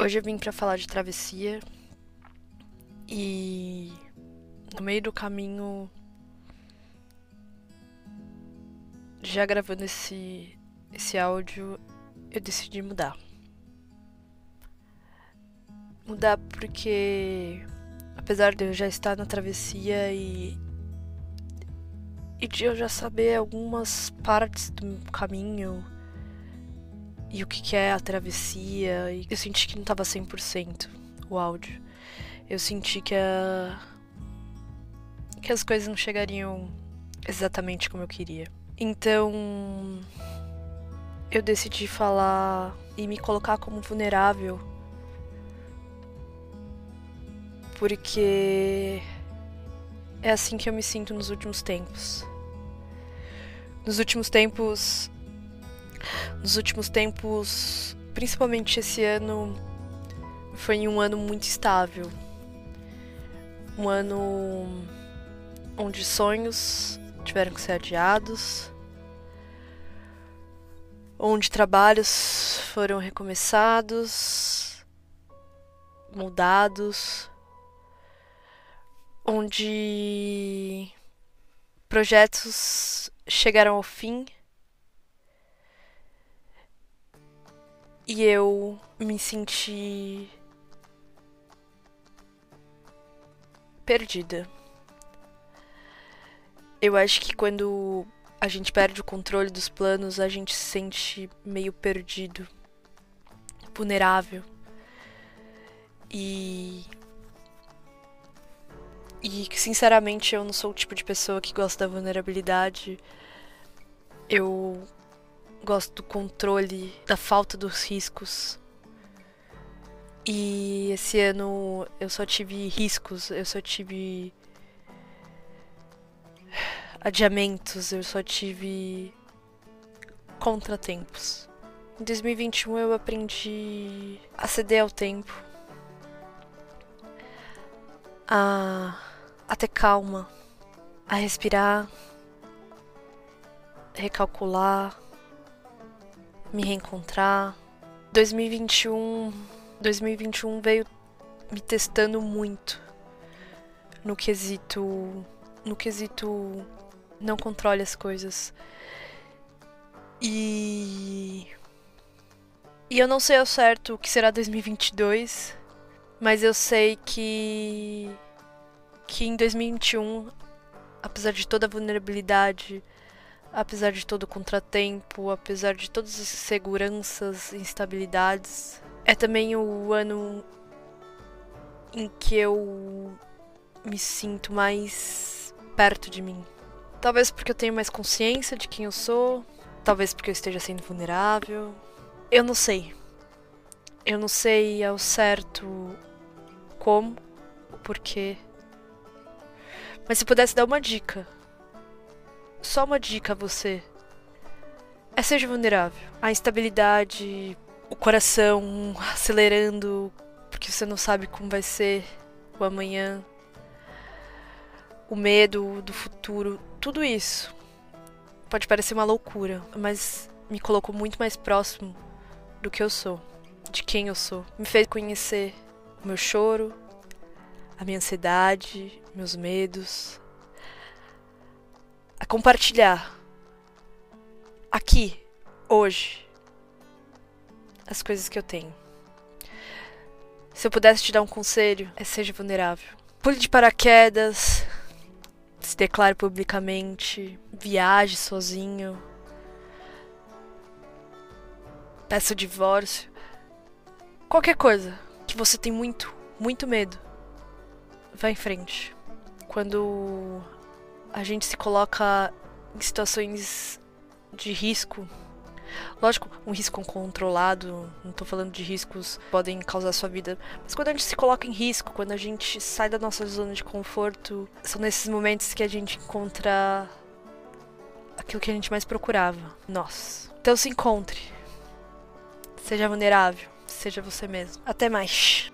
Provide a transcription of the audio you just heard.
Hoje eu vim para falar de travessia e no meio do caminho já gravando esse esse áudio eu decidi mudar. Mudar porque apesar de eu já estar na travessia e e de eu já saber algumas partes do caminho e o que, é a travessia. Eu senti que não tava 100% o áudio. Eu senti que a. que as coisas não chegariam exatamente como eu queria. Então. Eu decidi falar e me colocar como vulnerável. Porque. É assim que eu me sinto nos últimos tempos. Nos últimos tempos, nos últimos tempos, principalmente esse ano, foi um ano muito estável. Um ano onde sonhos tiveram que ser adiados, onde trabalhos foram recomeçados, mudados, onde projetos chegaram ao fim E eu me senti perdida. Eu acho que quando a gente perde o controle dos planos, a gente se sente meio perdido, vulnerável. E. E sinceramente eu não sou o tipo de pessoa que gosta da vulnerabilidade. Eu gosto do controle, da falta dos riscos. E esse ano eu só tive riscos, eu só tive adiamentos, eu só tive contratempos. Em 2021 eu aprendi a ceder ao tempo, a, a ter calma, a respirar, recalcular me reencontrar. 2021, 2021 veio me testando muito no quesito no quesito não controle as coisas. E e eu não sei ao certo o que será 2022, mas eu sei que que em 2021, apesar de toda a vulnerabilidade, apesar de todo o contratempo, apesar de todas as inseguranças instabilidades. É também o ano em que eu me sinto mais perto de mim. Talvez porque eu tenho mais consciência de quem eu sou, talvez porque eu esteja sendo vulnerável. Eu não sei. Eu não sei ao certo como, o porquê. Mas se pudesse dar uma dica só uma dica a você. É seja vulnerável. A instabilidade, o coração acelerando porque você não sabe como vai ser o amanhã, o medo do futuro, tudo isso pode parecer uma loucura, mas me colocou muito mais próximo do que eu sou, de quem eu sou. Me fez conhecer o meu choro, a minha ansiedade, meus medos, a compartilhar aqui, hoje, as coisas que eu tenho. Se eu pudesse te dar um conselho, é seja vulnerável. Pule de paraquedas, se declare publicamente, viaje sozinho, peça o divórcio. Qualquer coisa que você tem muito, muito medo, vá em frente. Quando a gente se coloca em situações de risco. Lógico, um risco controlado, não tô falando de riscos que podem causar sua vida, mas quando a gente se coloca em risco, quando a gente sai da nossa zona de conforto, são nesses momentos que a gente encontra aquilo que a gente mais procurava, nós. Então se encontre. Seja vulnerável, seja você mesmo. Até mais.